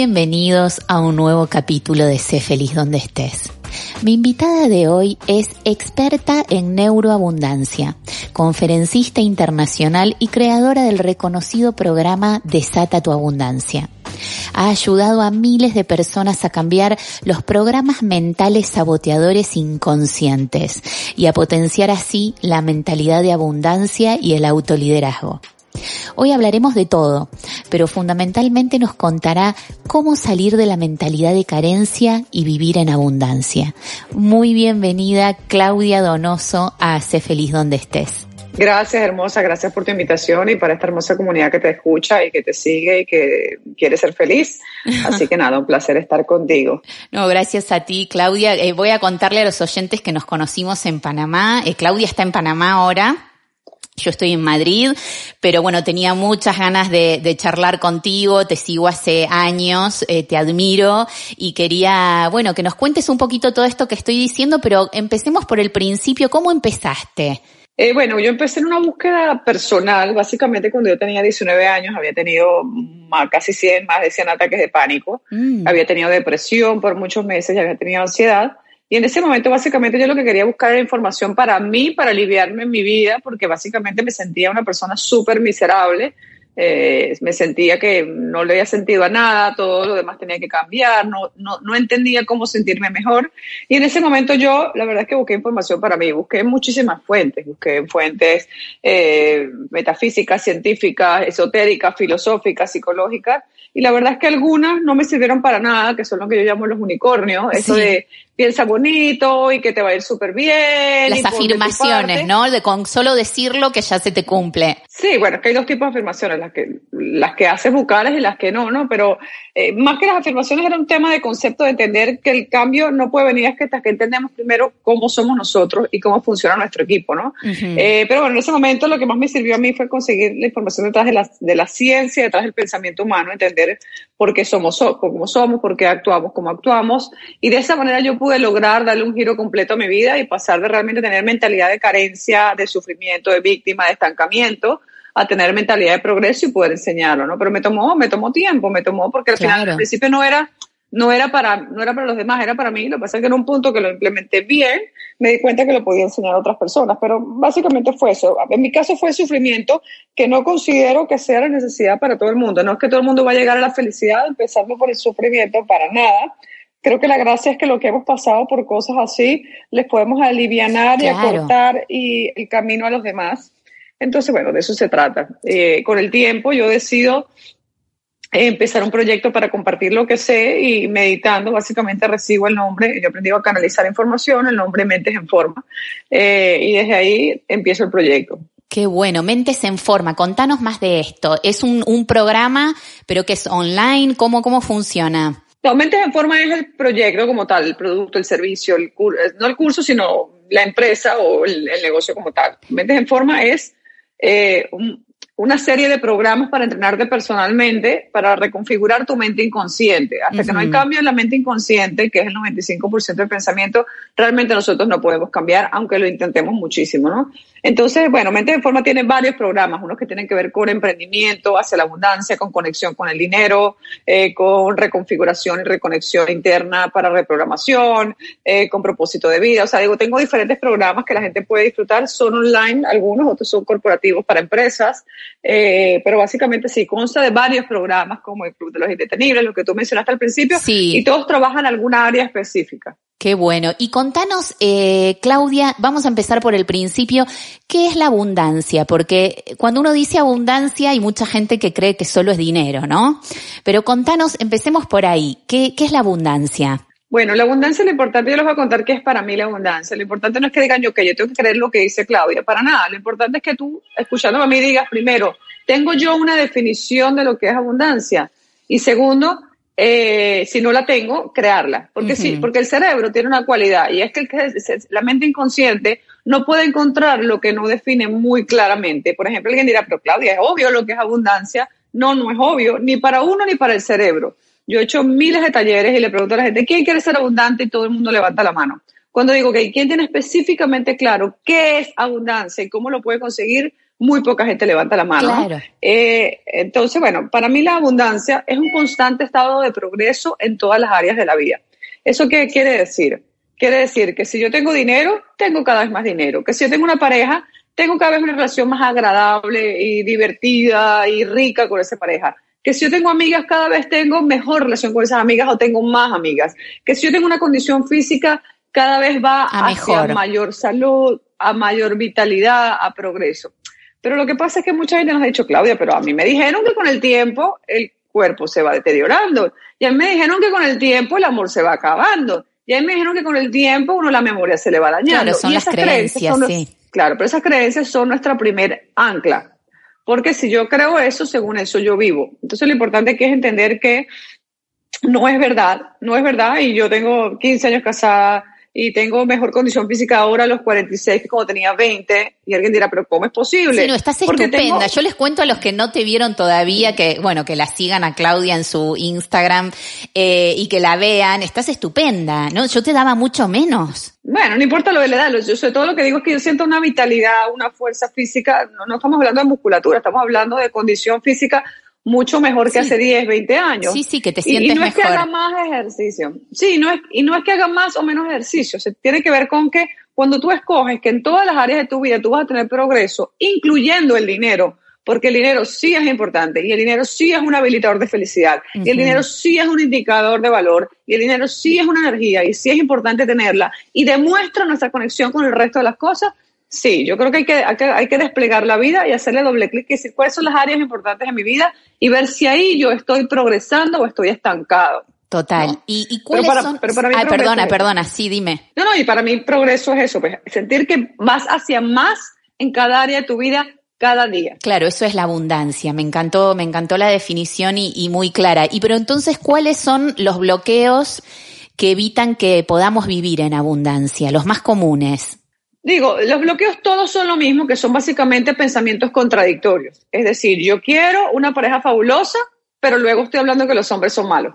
Bienvenidos a un nuevo capítulo de Sé feliz donde estés. Mi invitada de hoy es experta en neuroabundancia, conferencista internacional y creadora del reconocido programa Desata tu Abundancia. Ha ayudado a miles de personas a cambiar los programas mentales saboteadores inconscientes y a potenciar así la mentalidad de abundancia y el autoliderazgo. Hoy hablaremos de todo, pero fundamentalmente nos contará cómo salir de la mentalidad de carencia y vivir en abundancia. Muy bienvenida Claudia Donoso a Sé Feliz Donde Estés. Gracias, hermosa, gracias por tu invitación y para esta hermosa comunidad que te escucha y que te sigue y que quiere ser feliz. Así que nada, un placer estar contigo. No, gracias a ti, Claudia. Eh, voy a contarle a los oyentes que nos conocimos en Panamá. Eh, Claudia está en Panamá ahora yo estoy en Madrid, pero bueno, tenía muchas ganas de, charlar contigo, te sigo hace años, eh, te admiro y quería, bueno, que nos cuentes un poquito todo esto que estoy diciendo, pero empecemos por el principio. ¿Cómo empezaste? Eh, bueno, yo empecé en una búsqueda personal, básicamente cuando yo tenía 19 años, había tenido casi 100, más de 100 ataques de pánico, mm. había tenido depresión por muchos meses y había tenido ansiedad. Y en ese momento, básicamente, yo lo que quería buscar era información para mí, para aliviarme en mi vida, porque básicamente me sentía una persona súper miserable. Eh, me sentía que no le había sentido a nada, todo lo demás tenía que cambiar, no, no, no entendía cómo sentirme mejor. Y en ese momento yo, la verdad es que busqué información para mí, busqué muchísimas fuentes, busqué fuentes eh, metafísicas, científicas, esotéricas, filosóficas, psicológicas, y la verdad es que algunas no me sirvieron para nada, que son lo que yo llamo los unicornios, eso de piensa bonito y que te va a ir súper bien. Las afirmaciones, ¿no? De con solo decirlo que ya se te cumple. Sí, bueno, es que hay dos tipos de afirmaciones, las que, las que haces bucales y las que no, ¿no? Pero eh, más que las afirmaciones era un tema de concepto de entender que el cambio no puede venir hasta que entendemos primero cómo somos nosotros y cómo funciona nuestro equipo, ¿no? Eh, pero bueno, en ese momento lo que más me sirvió a mí fue conseguir la información detrás de la, de la ciencia, detrás del pensamiento humano, entender por qué somos como somos, por qué actuamos como actuamos. Y de esa manera yo pude de lograr darle un giro completo a mi vida y pasar de realmente tener mentalidad de carencia, de sufrimiento, de víctima, de estancamiento, a tener mentalidad de progreso y poder enseñarlo, ¿no? Pero me tomó, me tomó tiempo, me tomó porque al final, al principio no era, no era para, no era para los demás, era para mí. Lo que pasa es que en un punto que lo implementé bien, me di cuenta que lo podía enseñar a otras personas. Pero básicamente fue eso. En mi caso fue sufrimiento que no considero que sea la necesidad para todo el mundo. No es que todo el mundo va a llegar a la felicidad empezando por el sufrimiento, para nada creo que la gracia es que lo que hemos pasado por cosas así les podemos aliviar y acortar y el camino a los demás. Entonces, bueno, de eso se trata. Eh, con el tiempo yo decido empezar un proyecto para compartir lo que sé y meditando básicamente recibo el nombre, yo aprendí a canalizar información, el nombre Mentes en Forma eh, y desde ahí empiezo el proyecto. Qué bueno, Mentes en Forma, contanos más de esto. ¿Es un, un programa, pero que es online? ¿Cómo, cómo funciona? No, Mentes en Forma es el proyecto como tal, el producto, el servicio, el eh, no el curso, sino la empresa o el, negocio como tal. Mentes en Forma es eh, un, una serie de programas para entrenarte personalmente, para reconfigurar tu mente inconsciente. Hasta que no hay cambio en la mente inconsciente, que es el 95% del pensamiento, realmente nosotros no podemos cambiar, aunque lo intentemos muchísimo, ¿no? Entonces, bueno, Mente de Forma tiene varios programas, unos que tienen que ver con emprendimiento hacia la abundancia, con conexión con el dinero, eh, con reconfiguración y reconexión interna para reprogramación, eh, con propósito de vida. O sea, digo, tengo diferentes programas que la gente puede disfrutar, son online algunos, otros son corporativos para empresas. Eh, pero básicamente sí, consta de varios programas como el Club de los Indetenibles, lo que tú mencionaste al principio, y todos trabajan en alguna área específica. Qué bueno. Y contanos, eh, Claudia, vamos a empezar por el principio. ¿Qué es la abundancia? Porque cuando uno dice abundancia hay mucha gente que cree que solo es dinero, ¿no? Pero contanos, empecemos por ahí. ¿Qué, qué es la abundancia? Bueno, la abundancia, lo importante, yo les voy a contar qué es para mí la abundancia. Lo importante no es que digan yo que yo tengo que creer lo que dice Claudia, para nada. Lo importante es que tú, escuchándome a mí, digas primero, tengo yo una definición de lo que es abundancia. Y segundo, eh, si no la tengo, crearla. Porque sí, porque el cerebro tiene una cualidad y es que la mente inconsciente no puede encontrar lo que no define muy claramente. Por ejemplo, alguien dirá, pero Claudia, es obvio lo que es abundancia. No, no es obvio, ni para uno ni para el cerebro. Yo he hecho miles de talleres y le pregunto a la gente, ¿quién quiere ser abundante? Y todo el mundo levanta la mano. Cuando digo que ¿quién tiene específicamente claro qué es abundancia y cómo lo puede conseguir? Muy poca gente levanta la mano. Eh, entonces, bueno, para mí la abundancia es un constante estado de progreso en todas las áreas de la vida. ¿Eso qué quiere decir? Quiere decir que si yo tengo dinero, tengo cada vez más dinero. Que si yo tengo una pareja, tengo cada vez una relación más agradable y divertida y rica con esa pareja que si yo tengo amigas, cada vez tengo mejor relación con esas amigas o tengo más amigas. Que si yo tengo una condición física, cada vez va a hacia mayor salud, a mayor vitalidad, a progreso. Pero lo que pasa es que mucha gente nos ha dicho, Claudia, pero a mí me dijeron que con el tiempo el cuerpo se va deteriorando. Y a mí me dijeron que con el tiempo el amor se va acabando. Y a mí me dijeron que con el tiempo uno la memoria se le va dañando. Claro, son las creencias, sí. Claro, pero esas creencias son nuestra primer ancla porque si yo creo eso, según eso yo vivo. Entonces lo importante aquí es entender que no es verdad, no es verdad, y yo tengo 15 años casada, y tengo mejor condición física ahora a los 46 que como tenía 20. Y alguien dirá, pero ¿cómo es posible? Sí, no, estás estupenda. Yo les cuento a los que no te vieron todavía que, bueno, que la sigan a Claudia en su Instagram eh, y que la vean. Estás estupenda, ¿no? Yo te daba mucho menos. Bueno, no importa lo de la edad, yo sé, todo lo que digo es que yo siento una vitalidad, una fuerza física, no, no estamos hablando de musculatura, estamos hablando de condición física mucho mejor que hace 10, 20 años. Sí, sí, que te sientes y, y no es que haga más ejercicio. Sí, no es, y no es que haga más o menos ejercicio. Se tiene que ver con que cuando tú escoges que en todas las áreas de tu vida tú vas a tener progreso, incluyendo el dinero, porque el dinero sí es importante y el dinero sí es un habilitador de felicidad y el dinero sí es un indicador de valor y el dinero sí es una energía y sí es importante tenerla y demuestra nuestra conexión con el resto de las cosas, Sí, yo creo que hay que, hay que, desplegar la vida y hacerle doble clic y decir cuáles son las áreas importantes en mi vida y ver si ahí yo estoy progresando o estoy estancado. Total. ¿Y, ¿Y, cuáles son? Ay, perdona, perdona, sí, dime. No, no, y para mí progreso es eso, pues, sentir que vas hacia más en cada área de tu vida cada día. Claro, eso es la abundancia. Me encantó, me encantó la definición y, y muy clara. Y pero entonces, ¿cuáles son los bloqueos que evitan que podamos vivir en abundancia? Los más comunes. Digo, los bloqueos todos son lo mismo, que son básicamente pensamientos contradictorios. Es decir, yo quiero una pareja fabulosa, pero luego estoy hablando que los hombres son malos.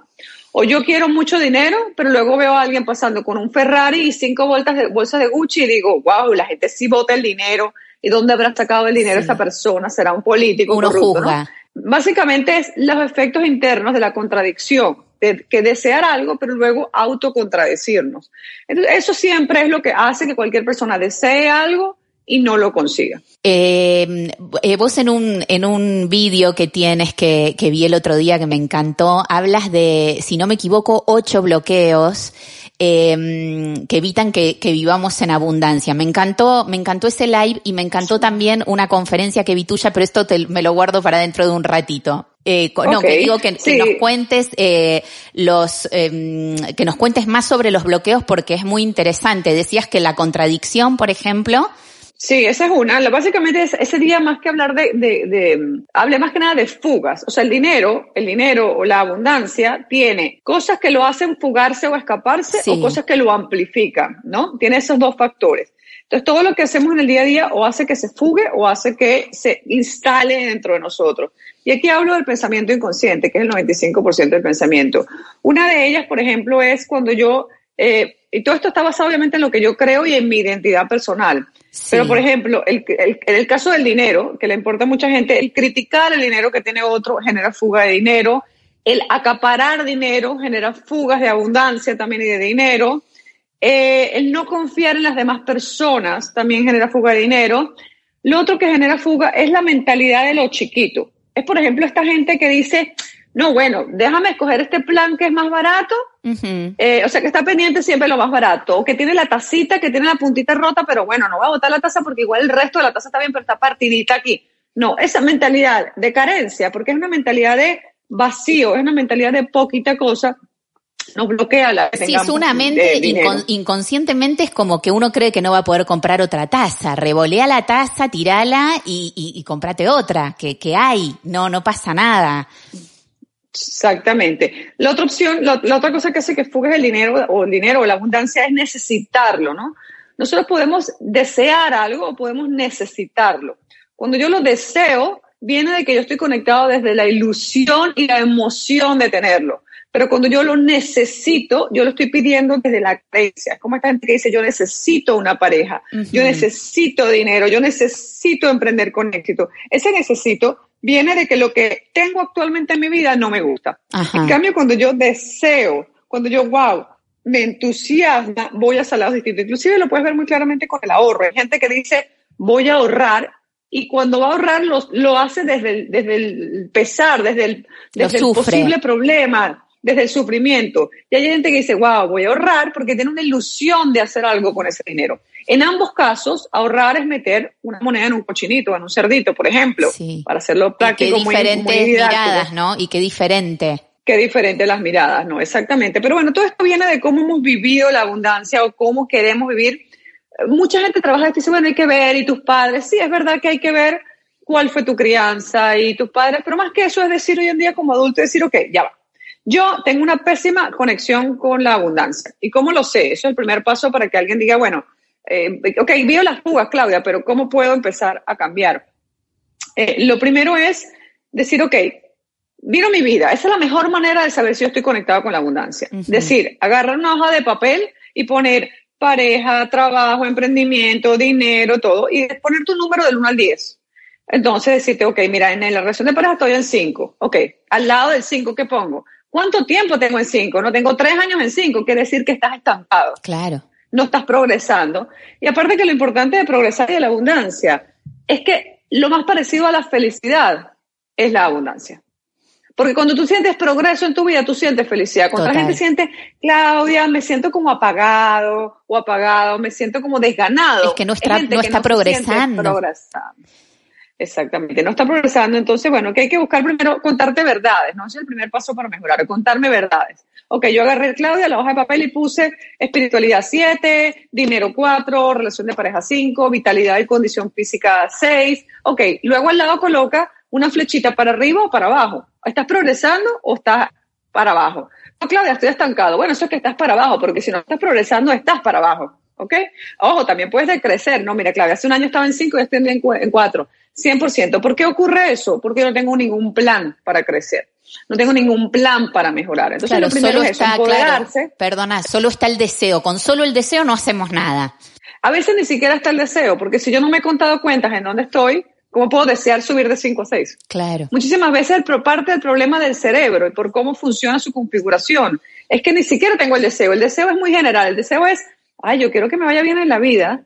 O yo quiero mucho dinero, pero luego veo a alguien pasando con un Ferrari y cinco bolsas de, bolsas de Gucci y digo, wow, la gente sí vota el dinero. ¿Y dónde habrá sacado el dinero esa persona? ¿Será un político? Uno juzga. Básicamente es los efectos internos de la contradicción que desear algo, pero luego autocontradecirnos. eso siempre es lo que hace que cualquier persona desee algo y no lo consiga. Eh, eh, vos en un, en un vídeo que tienes que, que vi el otro día que me encantó, hablas de, si no me equivoco, ocho bloqueos eh, que evitan que, que, vivamos en abundancia. Me encantó, me encantó ese live y me encantó también una conferencia que vi tuya, pero esto te, me lo guardo para dentro de un ratito. Eh, No, que digo que, nos cuentes eh, los, eh, que nos cuentes más sobre los bloqueos porque es muy interesante. Decías que la contradicción, por ejemplo, Sí, esa es una. Básicamente ese día más que hablar de, de, de, hable más que nada de fugas. O sea, el dinero, el dinero o la abundancia tiene cosas que lo hacen fugarse o escaparse o cosas que lo amplifican, ¿no? Tiene esos dos factores. Entonces, todo lo que hacemos en el día a día o hace que se fugue o hace que se instale dentro de nosotros. Y aquí hablo del pensamiento inconsciente, que es el 95% del pensamiento. Una de ellas, por ejemplo, es cuando yo, eh, y todo esto está basado obviamente en lo que yo creo y en mi identidad personal. Pero, por ejemplo, el, el, en el caso del dinero, que le importa a mucha gente, el criticar el dinero que tiene otro genera fuga de dinero, el acaparar dinero genera fugas de abundancia también y de dinero, eh, el no confiar en las demás personas también genera fuga de dinero. Lo otro que genera fuga es la mentalidad de lo chiquito. Es, por ejemplo, esta gente que dice, no, bueno, déjame escoger este plan que es más barato, eh, o sea, que está pendiente siempre lo más barato, o que tiene la tacita, que tiene la puntita rota, pero bueno, no va a botar la taza porque igual el resto de la taza está bien, pero está partidita aquí. No, esa mentalidad de carencia, porque es una mentalidad de vacío, es una mentalidad de poquita cosa, nos bloquea la Sí, es una mente inconscientemente es como que uno cree que no va a poder comprar otra taza. Revolea la taza, tirala y, y, comprate otra, que, que hay. No, no pasa nada. Exactamente. La otra opción, la, otra cosa que hace que fugues el dinero o el dinero o la abundancia es necesitarlo, ¿no? Nosotros podemos desear algo o podemos necesitarlo. Cuando yo lo deseo, viene de que yo estoy conectado desde la ilusión y la emoción de tenerlo. Pero cuando yo lo necesito, yo lo estoy pidiendo desde la creencia. Como esta gente que dice, yo necesito una pareja, yo necesito dinero, yo necesito emprender con éxito. Ese necesito viene de que lo que tengo actualmente en mi vida no me gusta. En cambio, cuando yo deseo, cuando yo, wow, me entusiasma, voy a salados distintos. Inclusive lo puedes ver muy claramente con el ahorro. Hay gente que dice, voy a ahorrar y cuando va a ahorrar lo, hace desde el, desde el pesar, desde el, desde el posible problema, desde el sufrimiento. Y hay gente que dice, wow, voy a ahorrar porque tiene una ilusión de hacer algo con ese dinero. En ambos casos, ahorrar es meter una moneda en un cochinito, en un cerdito, por ejemplo, para hacerlo práctico. Y qué diferentes miradas, ¿no? Y qué diferente. Qué diferente las miradas, ¿no? Exactamente. Pero bueno, todo esto viene de cómo hemos vivido la abundancia o cómo queremos vivir mucha gente trabaja y dice, bueno, hay que ver, y tus padres, sí, es verdad que hay que ver cuál fue tu crianza y tus padres, pero más que eso es decir hoy en día como adulto, decir, ok, ya va. Yo tengo una pésima conexión con la abundancia. ¿Y cómo lo sé? Eso es el primer paso para que alguien diga, bueno, eh, ok, veo las fugas, Claudia, pero ¿cómo puedo empezar a cambiar? Eh, lo primero es decir, ok, miro mi vida. Esa es la mejor manera de saber si yo estoy conectado con la abundancia. Decir, agarrar una hoja de papel y poner pareja, trabajo, emprendimiento, dinero, todo, y poner tu número del 1 al 10. Entonces decirte, ok, mira, en la relación de pareja estoy en 5. Ok, al lado del 5, ¿qué pongo? ¿Cuánto tiempo tengo en 5? No tengo 3 años en 5, quiere decir que estás estancado. Claro. No estás progresando. Y aparte que lo importante de progresar y de la abundancia es que lo más parecido a la felicidad es la abundancia. Porque cuando tú sientes progreso en tu vida, tú sientes felicidad. Cuando la gente siente, Claudia, me siento como apagado o apagado, me siento como desganado. Es que no está, no está progresando. Exactamente, no está progresando. Entonces, bueno, que hay que buscar primero contarte verdades, ¿no? Es el primer paso para mejorar, contarme verdades. Ok, yo agarré, Claudia, la hoja de papel y puse espiritualidad 7, dinero 4, relación de pareja 5, vitalidad y condición física 6. Ok, luego al lado coloca una flechita para arriba o para abajo. ¿Estás progresando o estás para abajo? No, Claudia, estoy estancado. Bueno, eso es que estás para abajo, porque si no estás progresando, estás para abajo. ¿Ok? Ojo, también puedes decrecer. No, mira, Claudia, hace un año estaba en 5 y estoy en 4. 100%. ¿Por qué ocurre eso? Porque no tengo ningún plan para crecer. No tengo ningún plan para mejorar. Entonces, lo primero es está, empoderarse. perdona, solo está el deseo. Con solo el deseo no hacemos nada. A veces ni siquiera está el deseo, porque si yo no me he contado cuentas en dónde estoy, ¿Cómo puedo desear subir de 5 a 6? Claro. Muchísimas veces el, parte del problema del cerebro y por cómo funciona su configuración es que ni siquiera tengo el deseo. El deseo es muy general. El deseo es, ay, yo quiero que me vaya bien en la vida.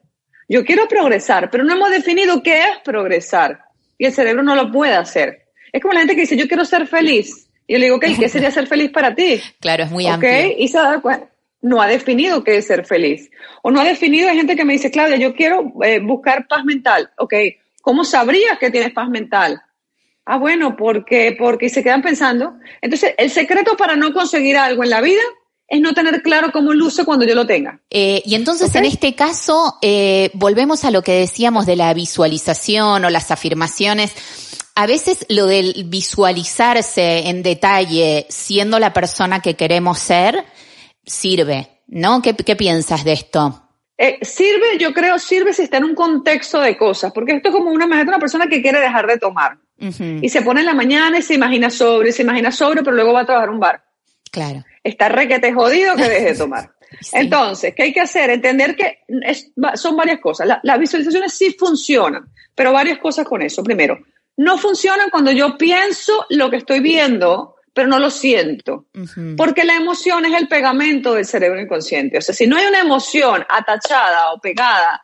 Yo quiero progresar, pero no hemos definido qué es progresar. Y el cerebro no lo puede hacer. Es como la gente que dice, yo quiero ser feliz. Y yo le digo, ok, ¿qué sería ser feliz para ti? Claro, es muy amplio. Y se da cuenta no ha definido qué es ser feliz. O no ha definido, hay gente que me dice, Claudia, yo quiero eh, buscar paz mental. Ok, ¿Cómo sabrías que tienes paz mental? Ah, bueno, porque, porque se quedan pensando. Entonces, el secreto para no conseguir algo en la vida es no tener claro cómo luce cuando yo lo tenga. Eh, y entonces, en este caso, eh, volvemos a lo que decíamos de la visualización o las afirmaciones. A veces lo del visualizarse en detalle siendo la persona que queremos ser sirve, ¿no? ¿Qué, qué piensas de esto? Eh, sirve, yo creo, sirve si está en un contexto de cosas, porque esto es como una, una persona que quiere dejar de tomar y se pone en la mañana y se imagina sobre, se imagina sobre, pero luego va a trabajar un bar. Claro. Está requete jodido que deje de tomar. Entonces, ¿qué hay que hacer? Entender que son varias cosas. las visualizaciones sí funcionan, pero varias cosas con eso. Primero, no funcionan cuando yo pienso lo que estoy viendo pero no lo siento. Porque la emoción es el pegamento del cerebro inconsciente. O sea, si no hay una emoción atachada o pegada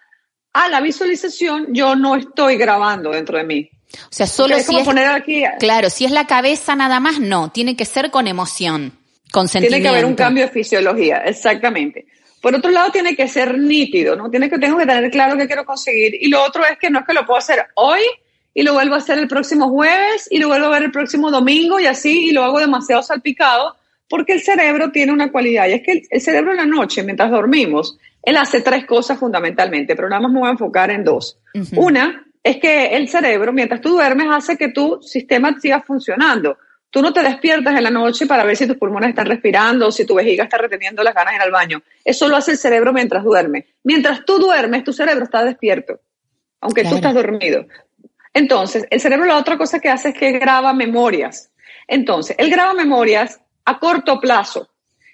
a la visualización, yo no estoy grabando dentro de mí. O sea, solo si es, poner aquí, claro, si es la cabeza nada más, no, tiene que ser con emoción. Tiene que haber un cambio de fisiología, exactamente. Por otro lado, tiene que ser nítido, ¿no? Tiene que, tengo que tener claro qué quiero conseguir. Y lo otro es que no es que lo puedo hacer hoy y lo vuelvo a hacer el próximo jueves y lo vuelvo a ver el próximo domingo y así y lo hago demasiado salpicado Porque el cerebro tiene una cualidad y es que el, cerebro en la noche, mientras dormimos, él hace tres cosas fundamentalmente, pero nada más me voy a enfocar en dos. Una es que el cerebro, mientras tú duermes, hace que tu sistema siga funcionando. Tú no te despiertas en la noche para ver si tus pulmones están respirando o si tu vejiga está reteniendo las ganas en el baño. Eso lo hace el cerebro mientras duerme. Mientras tú duermes, tu cerebro está despierto, aunque tú estás dormido. Entonces, el cerebro la otra cosa que hace es que graba memorias. Entonces, él graba memorias a corto plazo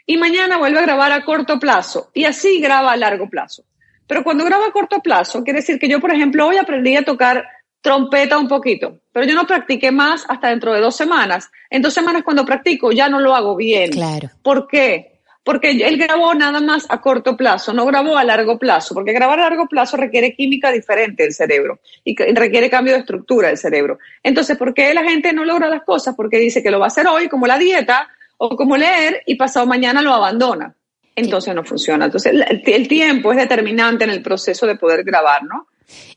y mañana vuelve a grabar a corto plazo y así graba a largo plazo. Pero cuando graba a corto plazo, quiere decir que yo, por ejemplo, hoy aprendí a tocar trompeta un poquito, pero yo no practiqué más hasta dentro de dos semanas. En dos semanas cuando practico ya no lo hago bien. Claro. ¿Por qué? porque él grabó nada más a corto plazo, no grabó a largo plazo, porque grabar a largo plazo requiere química diferente del cerebro y requiere cambio de estructura del cerebro. Entonces, ¿por qué la gente no logra las cosas? Porque dice que lo va a hacer hoy, como la dieta o como leer, y pasado mañana lo abandona. Entonces no funciona. Entonces, el tiempo es determinante en el proceso de poder grabar, ¿no?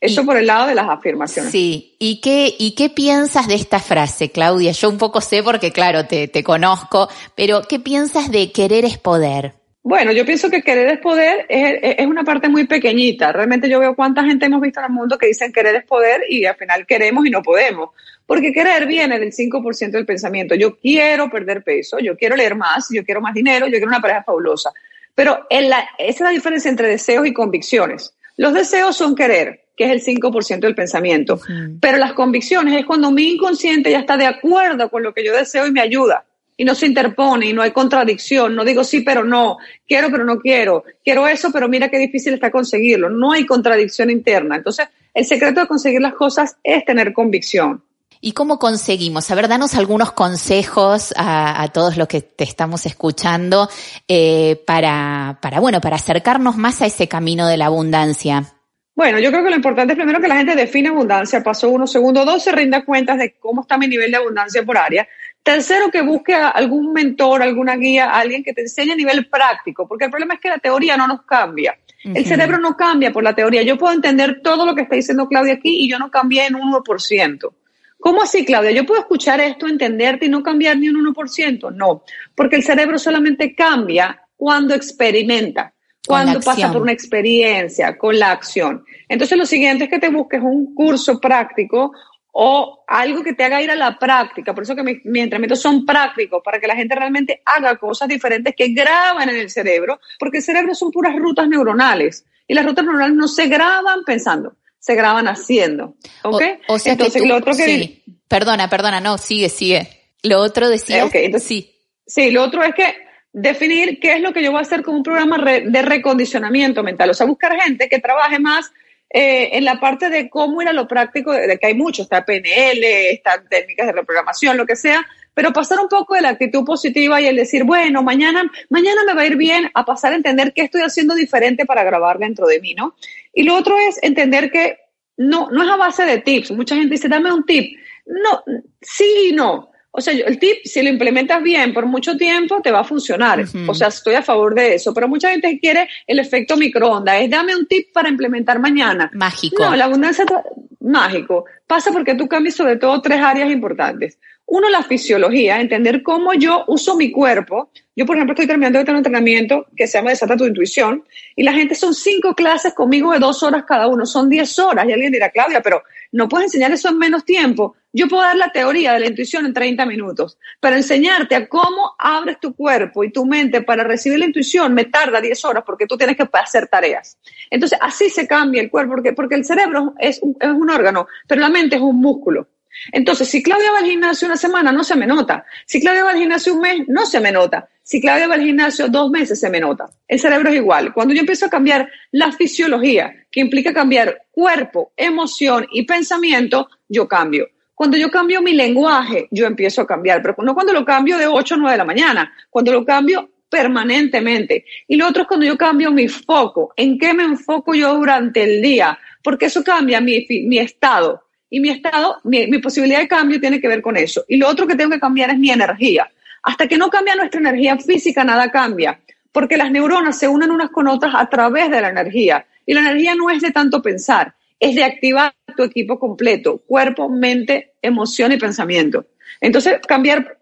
Eso por el lado de las afirmaciones. Sí, ¿Y qué, ¿y qué piensas de esta frase, Claudia? Yo un poco sé porque, claro, te, te conozco, pero ¿qué piensas de querer es poder? Bueno, yo pienso que querer es poder es, es, una parte muy pequeñita. Realmente yo veo cuánta gente hemos visto en el mundo que dicen querer es poder y al final queremos y no podemos. Porque querer viene del 5% del pensamiento. Yo quiero perder peso, yo quiero leer más, yo quiero más dinero, yo quiero una pareja fabulosa. Pero en la, esa es la diferencia entre deseos y convicciones. Los deseos son querer, que es el 5% del pensamiento. Pero las convicciones es cuando mi inconsciente ya está de acuerdo con lo que yo deseo y me ayuda. Y no se interpone y no hay contradicción. No digo sí, pero no. Quiero, pero no quiero. Quiero eso, pero mira qué difícil está conseguirlo. No hay contradicción interna. Entonces, el secreto de conseguir las cosas es tener convicción. ¿Y cómo conseguimos? A ver, danos algunos consejos a, todos los que te estamos escuchando eh, para, para, bueno, para acercarnos más a ese camino de la abundancia. Bueno, yo creo que lo importante es primero que la gente define abundancia, paso uno, segundo, dos, se rinda cuentas de cómo está mi nivel de abundancia por área. Tercero, que busque algún mentor, alguna guía, alguien que te enseñe a nivel práctico, porque el problema es que la teoría no nos cambia. El cerebro no cambia por la teoría. Yo puedo entender todo lo que está diciendo Claudia aquí y yo no cambié en un 1%. ¿Cómo así, Claudia? Yo puedo escuchar esto, entenderte y no cambiar ni un 1%. No, porque el cerebro solamente cambia cuando experimenta cuando pasa por una experiencia, con la acción. Entonces lo siguiente es que te busques un curso práctico o algo que te haga ir a la práctica. Por eso que mis, entrenamientos son prácticos, para que la gente realmente haga cosas diferentes que graban en el cerebro, porque el cerebro son puras rutas neuronales y las rutas neuronales no se graban pensando, se graban haciendo. ¿Ok? O, sea entonces, lo otro que... Sí. Perdona, perdona, no, sigue, sigue. Lo otro decía... Eh, sí. Sí, lo otro es que definir qué es lo que yo voy a hacer con un programa de recondicionamiento mental. O sea, buscar gente que trabaje más eh, en la parte de cómo ir a lo práctico, de, que hay mucho, está PNL, están técnicas de reprogramación, lo que sea, pero pasar un poco de la actitud positiva y el decir, bueno, mañana, mañana me va a ir bien, a pasar a entender qué estoy haciendo diferente para grabar dentro de mí, ¿no? Y lo otro es entender que no, no es a base de tips. Mucha gente dice, dame un tip. No, sí y no. O sea, el tip, si lo implementas bien por mucho tiempo, te va a funcionar. O sea, estoy a favor de eso. Pero mucha gente quiere el efecto microondas. Es dame un tip para implementar mañana. Mágico. No, la abundancia mágico. Pasa porque tú cambias sobre todo tres áreas importantes. Uno, la fisiología, entender cómo yo uso mi cuerpo. Yo, por ejemplo, estoy terminando de tener un entrenamiento que se llama Desata tu intuición y la gente son cinco clases conmigo de dos horas cada uno, son diez horas. Y alguien dirá, Claudia, pero no puedes enseñar eso en menos tiempo. Yo puedo dar la teoría de la intuición en 30 minutos, pero enseñarte a cómo abres tu cuerpo y tu mente para recibir la intuición me tarda 10 horas porque tú tienes que hacer tareas. Entonces, así se cambia el cuerpo, porque, porque el cerebro es un, es un órgano, pero la mente es un músculo. Entonces, si Claudia va al gimnasio una semana, no se me nota. Si Claudia va al gimnasio un mes, no se me nota. Si Claudia va al gimnasio dos meses, se me nota. El cerebro es igual. Cuando yo empiezo a cambiar la fisiología, que implica cambiar cuerpo, emoción y pensamiento, yo cambio. Cuando yo cambio mi lenguaje, yo empiezo a cambiar, pero no cuando lo cambio de 8 o 9 de la mañana, cuando lo cambio permanentemente. Y lo otro es cuando yo cambio mi foco, en qué me enfoco yo durante el día, porque eso cambia mi, mi estado. Y mi estado, mi, mi posibilidad de cambio tiene que ver con eso. Y lo otro que tengo que cambiar es mi energía. Hasta que no cambia nuestra energía física, nada cambia, porque las neuronas se unen unas con otras a través de la energía. Y la energía no es de tanto pensar, es de activar tu equipo completo, cuerpo, mente, emoción y pensamiento. Entonces, cambiar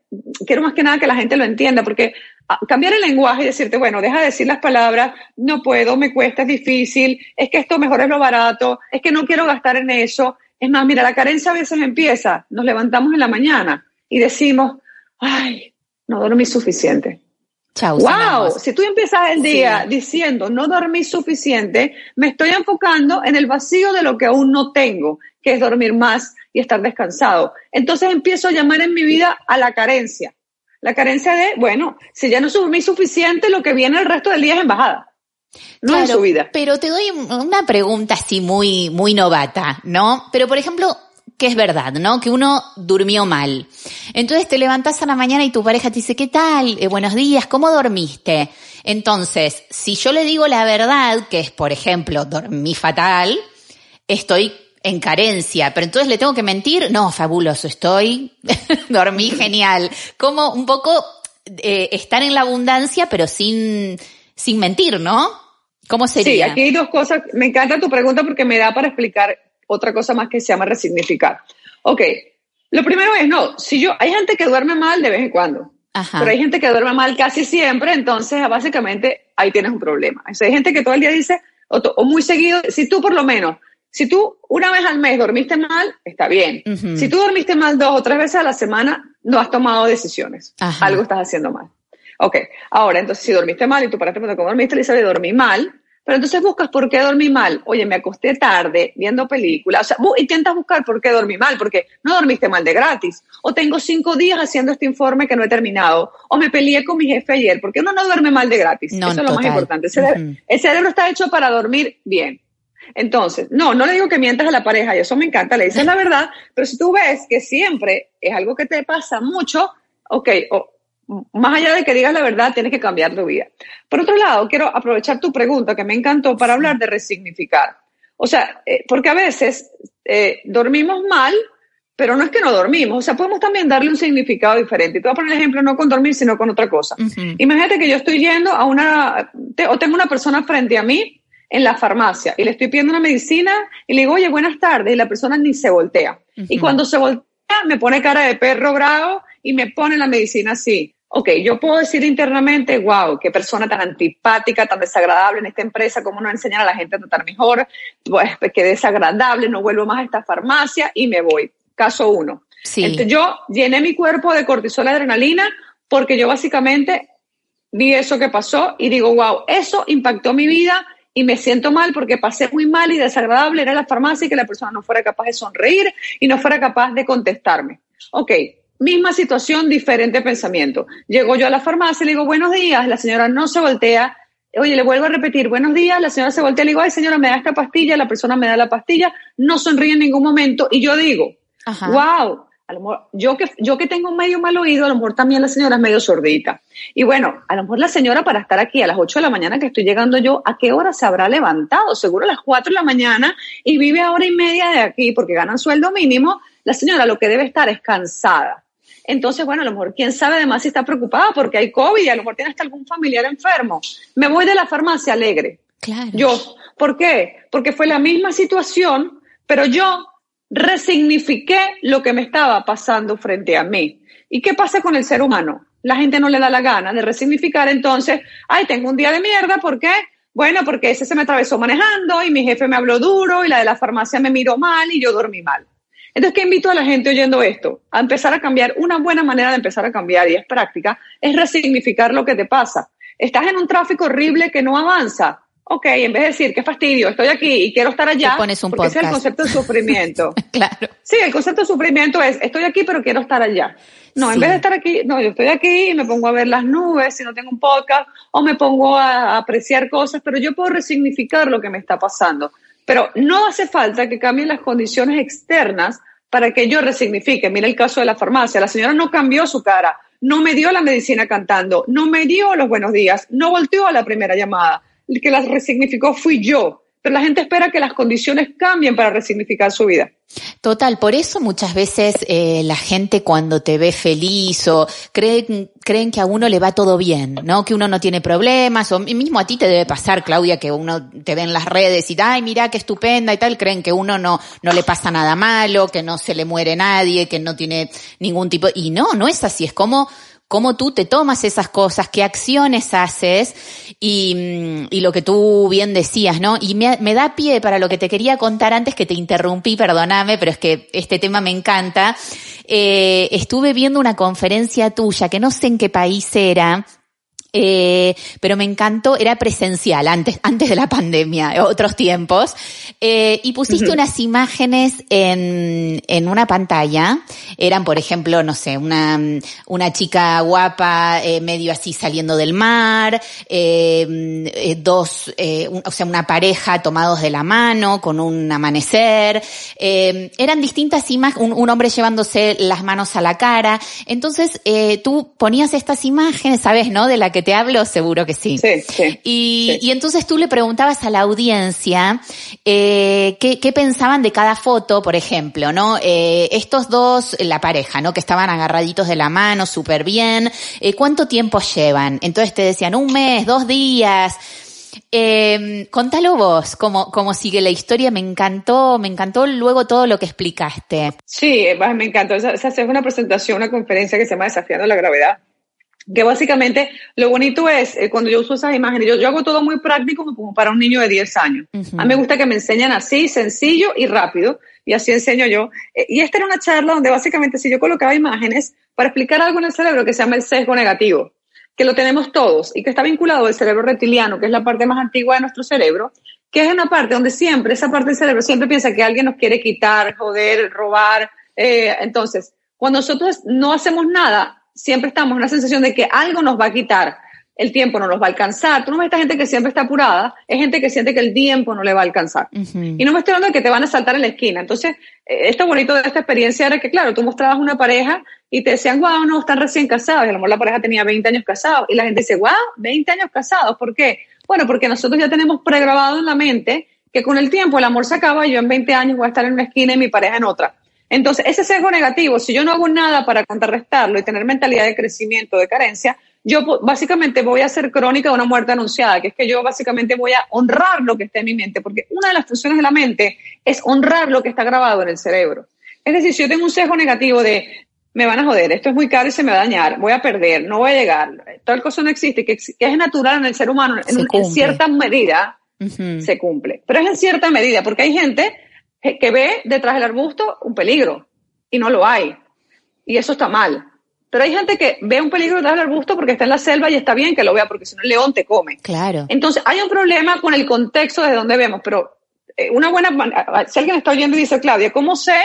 quiero más que nada que la gente lo entienda, porque ah, cambiar el lenguaje y decirte, bueno, deja de decir las palabras, no puedo, me cuesta, es difícil, es que esto mejor es lo barato, es que no quiero gastar en eso. Es más, mira, la carencia a veces empieza, nos levantamos en la mañana y decimos, ay, no dormí suficiente. Chau, wow, si tú empiezas el día diciendo no dormí suficiente, me estoy enfocando en el vacío de lo que aún no tengo, que es dormir más y estar descansado. Entonces empiezo a llamar en mi vida a la carencia. La carencia de, bueno, si ya no dormí suficiente, lo que viene el resto del día es embajada. No es su vida. Pero te doy una pregunta así muy, muy novata, ¿no? Pero por ejemplo, que es verdad, ¿no? Que uno durmió mal. Entonces te levantas a la mañana y tu pareja te dice, ¿qué tal? Eh, buenos días, ¿cómo dormiste? Entonces, si yo le digo la verdad, que es, por ejemplo, dormí fatal, estoy en carencia, pero entonces le tengo que mentir, no, fabuloso, estoy, dormí genial. Como un poco eh, estar en la abundancia, pero sin, sin mentir, ¿no? ¿Cómo sería? Sí, aquí hay dos cosas. Me encanta tu pregunta porque me da para explicar otra cosa más que se llama resignificar. Ok, lo primero es, no, si yo, hay gente que duerme mal de vez en cuando, pero hay gente que duerme mal casi siempre, entonces básicamente ahí tienes un problema. hay gente que todo el día dice, o, muy seguido, si tú por lo menos, si tú una vez al mes dormiste mal, está bien. Si tú dormiste mal dos o tres veces a la semana, no has tomado decisiones. Algo estás haciendo mal. Ok, ahora entonces si dormiste mal y tú paraste cuando dormiste, le de dormir mal, pero entonces buscas por qué dormí mal. Oye, me acosté tarde viendo películas. O sea, intentas buscar por qué dormí mal, porque no dormiste mal de gratis. O tengo cinco días haciendo este informe que no he terminado. O me peleé con mi jefe ayer, porque uno no duerme mal de gratis. Eso es lo más importante. El cerebro, está hecho para dormir bien. Entonces, no, no le digo que mientas a la pareja, y eso me encanta, le dices la verdad, pero si tú ves que siempre es algo que te pasa mucho, ok, o más allá de que digas la verdad, tienes que cambiar tu vida. Por otro lado, quiero aprovechar tu pregunta que me encantó para hablar de resignificar. O sea, eh, porque a veces eh, dormimos mal, pero no es que no dormimos. O sea, podemos también darle un significado diferente. Y te voy a poner el ejemplo no con dormir, sino con otra cosa. Imagínate que yo estoy yendo a una, o tengo una persona frente a mí en la farmacia y le estoy pidiendo una medicina y le digo, oye, buenas tardes, y la persona ni se voltea. Y cuando se voltea, me pone cara de perro bravo y me pone la medicina así. Ok, yo puedo decir internamente, wow, qué persona tan antipática, tan desagradable en esta empresa, cómo no enseñar a la gente a tratar mejor, pues qué desagradable, no vuelvo más a esta farmacia y me voy. Caso uno. Entonces, yo llené mi cuerpo de cortisol y adrenalina porque yo básicamente vi eso que pasó y digo, wow, eso impactó mi vida y me siento mal porque pasé muy mal y desagradable era la farmacia y que la persona no fuera capaz de sonreír y no fuera capaz de contestarme. Ok, Misma situación, diferente pensamiento. Llego yo a la farmacia, le digo, buenos días, la señora no se voltea. Oye, le vuelvo a repetir, buenos días, la señora se voltea, le digo, ay señora, me da esta pastilla, la persona me da la pastilla, no sonríe en ningún momento y yo digo, wow, a lo mejor, yo que, yo que tengo medio mal oído, a lo mejor también la señora es medio sordita. Y bueno, a lo mejor la señora para estar aquí a las 8 de la mañana que estoy llegando yo, ¿a qué hora se habrá levantado? Seguro a las 4 de la mañana y vive a hora y media de aquí porque ganan sueldo mínimo. La señora lo que debe estar es cansada. Entonces, bueno, a lo mejor, quién sabe además si está preocupada porque hay COVID y a lo mejor tiene hasta algún familiar enfermo. Me voy de la farmacia alegre. Claro. Yo. ¿Por qué? Porque fue la misma situación, pero yo resignifiqué lo que me estaba pasando frente a mí. ¿Y qué pasa con el ser humano? La gente no le da la gana de resignificar, entonces, ay, tengo un día de mierda, ¿por qué? Bueno, porque ese se me atravesó manejando y mi jefe me habló duro y la de la farmacia me miró mal y yo dormí mal. Entonces, ¿qué invito a la gente oyendo esto? A empezar a cambiar. Una buena manera de empezar a cambiar, y es práctica, es resignificar lo que te pasa. Estás en un tráfico horrible que no avanza. Ok, en vez de decir, qué fastidio, estoy aquí y quiero estar allá, pones un porque ese es el concepto de sufrimiento. claro. Sí, el concepto de sufrimiento es, estoy aquí pero quiero estar allá. No, en vez de estar aquí, no, yo estoy aquí y me pongo a ver las nubes si no tengo un podcast, o me pongo a apreciar cosas, pero yo puedo resignificar lo que me está pasando. Pero no hace falta que cambien las condiciones externas para que yo resignifique. Mira el caso de la farmacia. La señora no cambió su cara, no me dio la medicina cantando, no me dio los buenos días, no volteó a la primera llamada. El que la resignificó fui yo. Pero la gente espera que las condiciones cambien para resignificar su vida. Total, por eso muchas veces eh, la gente cuando te ve feliz o creen, creen que a uno le va todo bien, ¿no? Que uno no tiene problemas, o mismo a ti te debe pasar, Claudia, que uno te ve en las redes y, ay, mira qué estupenda y tal, creen que uno no, no le pasa nada malo, que no se le muere nadie, que no tiene ningún tipo, y no, no es así, es como cómo tú te tomas esas cosas, qué acciones haces y, mm, lo que tú bien decías, ¿no? Y me, me, da pie para lo que te quería contar antes que te interrumpí, perdóname, pero es que este tema me encanta. Eh, estuve viendo una conferencia tuya que no sé en qué país era, eh, pero me encantó, era presencial antes, antes de la pandemia, otros tiempos, eh, y pusiste unas imágenes en, en una pantalla, eran por ejemplo, no sé, una, una chica guapa, eh, medio así saliendo del mar, eh, eh, dos, un, o sea, una pareja tomados de la mano con un amanecer, eran distintas imágenes, un, un, hombre llevándose las manos a la cara, entonces tú ponías estas imágenes, sabes, ¿no? De la que te hablo? Seguro que sí. Sí, sí, y, sí. y, entonces tú le preguntabas a la audiencia eh, ¿qué, qué, pensaban de cada foto, por ejemplo, ¿no? Eh, estos dos, la pareja, ¿no? Que estaban agarraditos de la mano, súper bien. Eh, ¿Cuánto tiempo llevan? Entonces te decían un mes, dos días. Eh, contalo vos, cómo, cómo sigue la historia, me encantó, me encantó luego todo lo que explicaste. Sí, me encantó. Esa, esa es una presentación, una conferencia que se llama Desafiando la Gravedad que básicamente lo bonito es eh, cuando yo uso esas imágenes, yo, yo, hago todo muy práctico como para un niño de 10 años. Uh -huh. A mí me gusta que me enseñen así, sencillo y rápido, y así enseño yo. Eh, y esta era una charla donde básicamente si yo colocaba imágenes para explicar algo en el cerebro que se llama el sesgo negativo, que lo tenemos todos y que está vinculado al cerebro reptiliano, que es la parte más antigua de nuestro cerebro, que es una parte donde siempre, esa parte del cerebro siempre piensa que alguien nos quiere quitar, joder, robar. Eh, entonces, cuando nosotros no hacemos nada, siempre estamos en una sensación de que algo nos va a quitar, el tiempo no nos va a alcanzar. Tú no ves esta gente que siempre está apurada, es gente que siente que el tiempo no le va a alcanzar. Uh -huh. Y no me estoy hablando de que te van a saltar en la esquina. Entonces, eh, esto bonito de esta experiencia era que, claro, tú mostrabas una pareja y te decían, wow, no, están recién casados. Y a lo mejor la pareja tenía 20 años casados. Y la gente dice, wow, 20 años casados. ¿Por qué? Bueno, porque nosotros ya tenemos pregrabado en la mente que con el tiempo el amor se acaba y yo en 20 años voy a estar en una esquina y mi pareja en otra. Entonces, ese sesgo negativo, si yo no hago nada para contrarrestarlo y tener mentalidad de crecimiento, de carencia, yo básicamente voy a ser crónica de una muerte anunciada, que es que yo básicamente voy a honrar lo que está en mi mente, porque una de las funciones de la mente es honrar lo que está grabado en el cerebro. Es decir, si yo tengo un sesgo negativo de me van a joder, esto es muy caro y se me va a dañar, voy a perder, no voy a llegar, tal cosa no existe, que, que es natural en el ser humano, en, en cierta medida uh -huh. se cumple. Pero es en cierta medida, porque hay gente que ve detrás del arbusto un peligro y no lo hay. Y eso está mal. Pero hay gente que ve un peligro detrás del arbusto porque está en la selva y está bien que lo vea porque si no el león te come. Claro. Entonces hay un problema con el contexto de donde vemos, pero eh, una buena, si alguien está oyendo y dice, Claudia, ¿cómo sé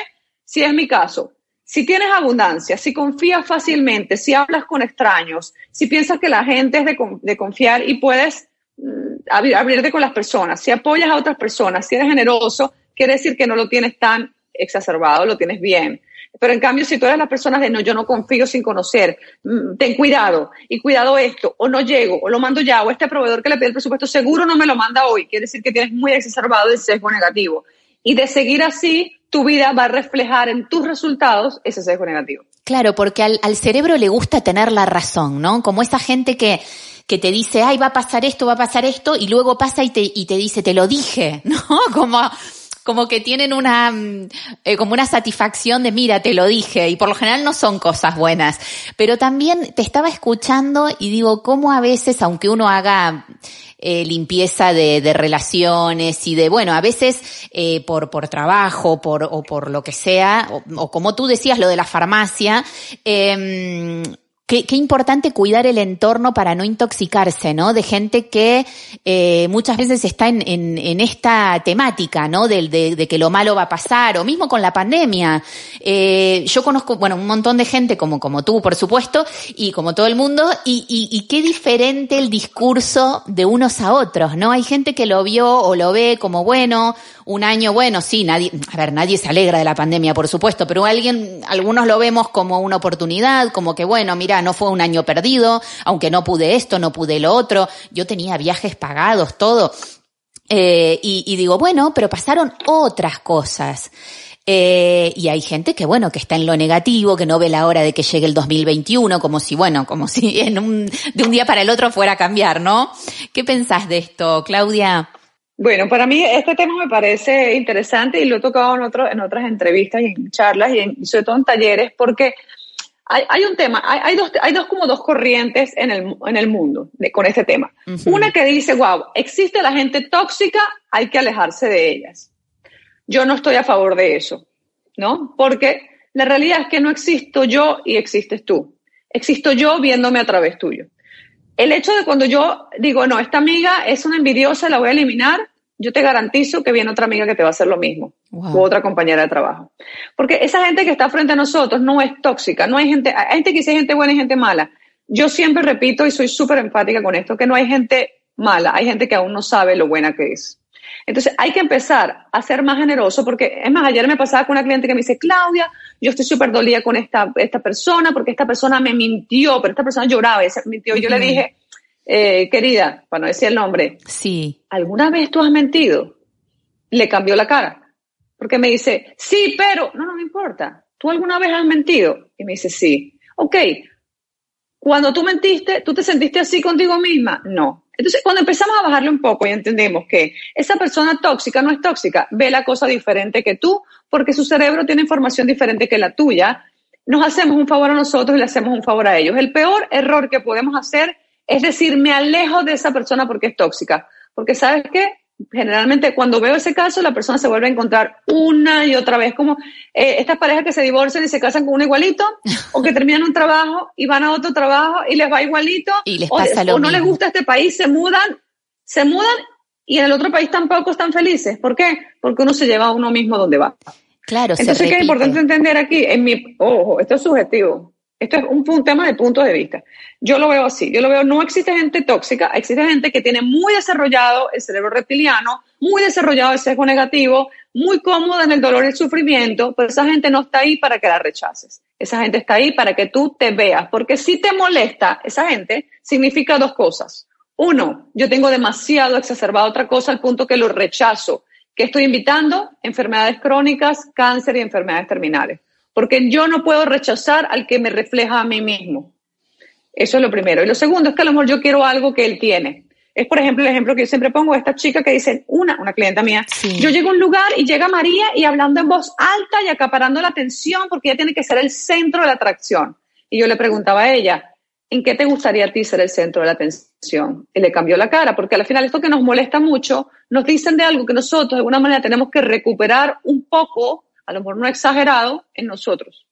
si es mi caso? Si tienes abundancia, si confías fácilmente, si hablas con extraños, si piensas que la gente es de, de confiar y puedes mm, abrirte con las personas, si apoyas a otras personas, si eres generoso, quiere decir que no lo tienes tan exacerbado, lo tienes bien. Pero en cambio, si tú eres la persona de no, yo no confío sin conocer, ten cuidado, y cuidado esto, o no llego, o lo mando ya, o este proveedor que le pide el presupuesto seguro no me lo manda hoy, quiere decir que tienes muy exacerbado el sesgo negativo. Y de seguir así, tu vida va a reflejar en tus resultados ese sesgo negativo. Claro, porque al, al cerebro le gusta tener la razón, ¿no? Como esa gente que, que te dice, ay, va a pasar esto, va a pasar esto, y luego pasa y te, y te dice, te lo dije, ¿no? Como, como que tienen una, eh, como una satisfacción de, mira, te lo dije, y por lo general no son cosas buenas. Pero también te estaba escuchando y digo, cómo a veces, aunque uno haga eh, limpieza de, de, relaciones y de, bueno, a veces eh, por, por trabajo por, o por lo que sea, o, o, como tú decías, lo de la farmacia, eh, Qué, qué, importante cuidar el entorno para no intoxicarse, ¿no? De gente que eh, muchas veces está en, en, en esta temática, ¿no? De, de, de, que lo malo va a pasar, o mismo con la pandemia. Eh, yo conozco, bueno, un montón de gente como, como tú, por supuesto, y como todo el mundo, y, y, y qué diferente el discurso de unos a otros, ¿no? Hay gente que lo vio o lo ve como, bueno, un año, bueno, sí, nadie, a ver, nadie se alegra de la pandemia, por supuesto, pero alguien, algunos lo vemos como una oportunidad, como que, bueno, mira, no fue un año perdido, aunque no pude esto, no pude lo otro, yo tenía viajes pagados, todo. Eh, y, digo, bueno, pero pasaron otras cosas. Eh, y hay gente que, bueno, que está en lo negativo, que no ve la hora de que llegue el 2021, como si, bueno, como si de un día para el otro fuera a cambiar, ¿no? ¿Qué pensás de esto, Claudia? Bueno, para mí este tema me parece interesante y lo he tocado en, otro, en otras entrevistas y en charlas y, en, sobre todo en talleres porque hay, hay un tema, hay, hay, dos, hay dos como dos corrientes en el, en el mundo de, con este tema. Uh -huh. Una que dice, wow, existe la gente tóxica, hay que alejarse de ellas. Yo no estoy a favor de eso, ¿no? Porque la realidad es que no existo yo y existes tú. Existo yo viéndome a través tuyo el hecho de cuando yo digo, no, esta amiga es una envidiosa, la voy a eliminar, yo te garantizo que viene otra amiga que te va a hacer lo mismo, wow. u otra compañera de trabajo. Porque esa gente que está frente a nosotros no es tóxica, no hay gente, hay gente que dice gente buena y gente mala. Yo siempre repito y soy súper empática con esto, que no hay gente mala, hay gente que aún no sabe lo buena que es. Entonces hay que empezar a ser más generoso porque, es más, ayer me pasaba con una cliente que me dice, Claudia, yo estoy súper dolida con esta, esta persona porque esta persona me mintió, pero esta persona lloraba y se mintió. Uh -huh. Yo le dije, eh, querida, para no decir el nombre, sí. ¿alguna vez tú has mentido? Le cambió la cara. Porque me dice, sí, pero, no, no me importa. ¿Tú alguna vez has mentido? Y me dice, sí. Ok. Cuando tú mentiste, ¿tú te sentiste así contigo misma? No. Entonces, cuando empezamos a bajarle un poco y entendemos que esa persona tóxica no es tóxica, ve la cosa diferente que tú, porque su cerebro tiene información diferente que la tuya, nos hacemos un favor a nosotros y le hacemos un favor a ellos. El peor error que podemos hacer es decir, me alejo de esa persona porque es tóxica. Porque, ¿sabes qué? Generalmente cuando veo ese caso, la persona se vuelve a encontrar una y otra vez, como eh, estas parejas que se divorcian y se casan con un igualito, o que terminan un trabajo y van a otro trabajo y les va igualito, y les pasa o, lo o no mismo. les gusta este país, se mudan, se mudan y en el otro país tampoco están felices. ¿Por qué? Porque uno se lleva a uno mismo donde va. Claro, Entonces, ¿qué es importante entender aquí? En mi, ojo, esto es subjetivo. Esto es un, tema de puntos de vista. Yo lo veo así. Yo lo veo, no existe gente tóxica, existe gente que tiene muy desarrollado el cerebro reptiliano, muy desarrollado el sesgo negativo, muy cómoda en el dolor y el sufrimiento, pero esa gente no está ahí para que la rechaces. Esa gente está ahí para que tú te veas, porque si te molesta esa gente, significa dos cosas. Uno, yo tengo demasiado exacerbado otra cosa al punto que lo rechazo. que estoy invitando? Enfermedades crónicas, cáncer y enfermedades terminales porque yo no puedo rechazar al que me refleja a mí mismo. Eso es lo primero. Y lo segundo es que a lo mejor yo quiero algo que él tiene. Es, por ejemplo, el ejemplo que yo siempre pongo esta chica que dice, una, una clienta mía, sí. yo llego a un lugar y llega María y hablando en voz alta y acaparando la atención porque ella tiene que ser el centro de la atracción. Y yo le preguntaba a ella, ¿en qué te gustaría a ti ser el centro de la atención? Y le cambió la cara, porque al final esto que nos molesta mucho, nos dicen de algo que nosotros de alguna manera tenemos que recuperar un poco a lo mejor no exagerado, en nosotros.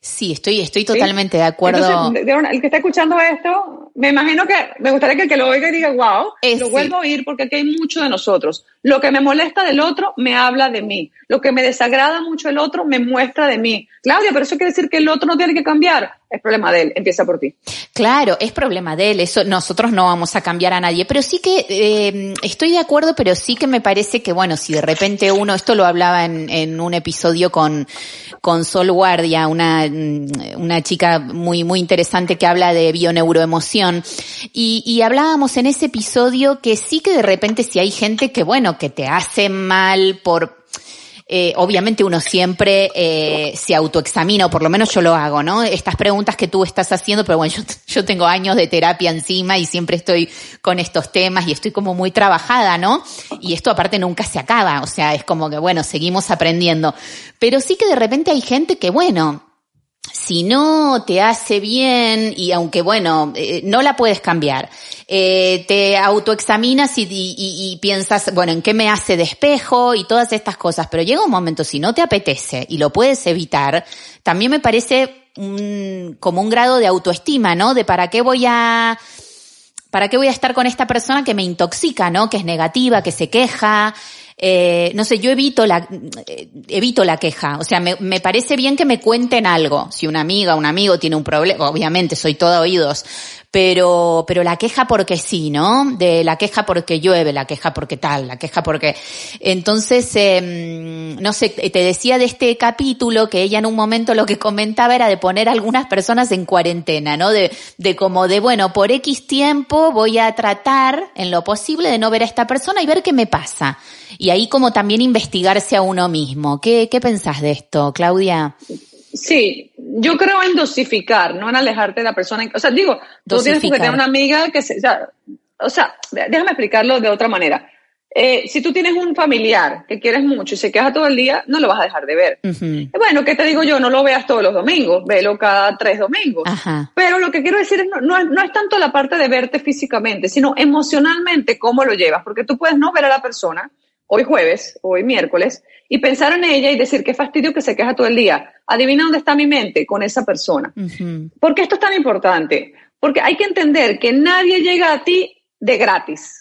Sí, estoy, estoy totalmente ¿Sí? de acuerdo. Entonces, el que está escuchando esto, me imagino que me gustaría que el que lo oiga y diga, wow, es, lo vuelvo sí. a oír porque aquí hay mucho de nosotros. Lo que me molesta del otro me habla de mí. Lo que me desagrada mucho del otro me muestra de mí. Claudia, pero eso quiere decir que el otro no tiene que cambiar. Es problema de él, empieza por ti. Claro, es problema de él, eso nosotros no vamos a cambiar a nadie, pero sí que eh, estoy de acuerdo, pero sí que me parece que bueno, si de repente uno, esto lo hablaba en, en un episodio con, con Sol Guardia, una, una chica muy, muy interesante que habla de bioneuroemoción, y, y hablábamos en ese episodio que sí que de repente si hay gente que bueno, que te hace mal por eh, obviamente uno siempre eh, se autoexamina, o por lo menos yo lo hago, ¿no? Estas preguntas que tú estás haciendo, pero bueno, yo, yo tengo años de terapia encima y siempre estoy con estos temas y estoy como muy trabajada, ¿no? Y esto aparte nunca se acaba, o sea, es como que, bueno, seguimos aprendiendo. Pero sí que de repente hay gente que, bueno, si no te hace bien y aunque bueno, eh, no la puedes cambiar, eh, te autoexaminas y, piensas, bueno, ¿en qué me hace de espejo y todas estas cosas? Pero llega un momento, si no te apetece y lo puedes evitar, también me parece un, como un grado de autoestima, ¿no? De para qué voy a, para qué voy a estar con esta persona que me intoxica, ¿no? Que es negativa, que se queja, eh, no sé, yo evito la, evito la queja. O sea, me, me, parece bien que me cuenten algo. Si una amiga un amigo tiene un problema, obviamente soy toda oídos. Pero, pero la queja porque sí, ¿no? De la queja porque llueve, la queja porque tal, la queja porque, entonces, eh, no sé, te decía de este capítulo que ella en un momento lo que comentaba era de poner a algunas personas en cuarentena, ¿no? De, de como de, bueno, por X tiempo voy a tratar en lo posible de no ver a esta persona y ver qué me pasa. Y ahí como también investigarse a uno mismo. ¿Qué, qué pensás de esto, Claudia? Sí, yo creo en dosificar, no en alejarte de la persona. O sea, digo, tú tienes que tener una amiga que se, o sea, o sea, déjame explicarlo de otra manera. Eh, si tú tienes un familiar que quieres mucho y se queja todo el día, no lo vas a dejar de ver. Bueno, ¿qué te digo yo? No lo veas todos los domingos, velo cada tres domingos. Pero lo que quiero decir es, no, no, no, es tanto la parte de verte físicamente, sino emocionalmente cómo lo llevas, porque tú puedes no ver a la persona hoy jueves, hoy miércoles, y pensar en ella y decir qué fastidio que se queja todo el día. Adivina dónde está mi mente con esa persona. ¿Por qué esto es tan importante? Porque hay que entender que nadie llega a ti de gratis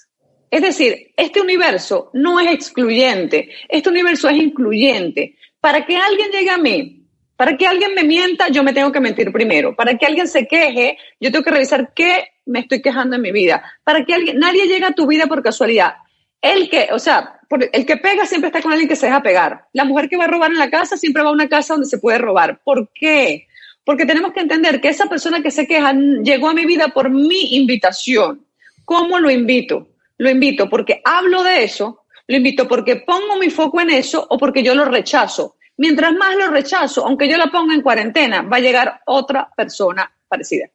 es decir, este universo no es excluyente, este universo es incluyente. Para que alguien llegue a mí, para que alguien me mienta, yo me tengo que mentir primero. Para que alguien se queje, yo tengo que revisar qué me estoy quejando en mi vida. Para que alguien, nadie llegue a tu vida por casualidad. El que, o sea, el que pega siempre está con alguien que se deja pegar. La mujer que va a robar en la casa siempre va a una casa donde se puede robar. ¿Por qué? Porque tenemos que entender que esa persona que se queja llegó a mi vida por mi invitación. ¿Cómo lo invito? lo invito porque hablo de eso, lo invito porque pongo mi foco en eso o porque yo lo rechazo. Mientras más lo rechazo, aunque yo la ponga en cuarentena, va a llegar otra persona parecida.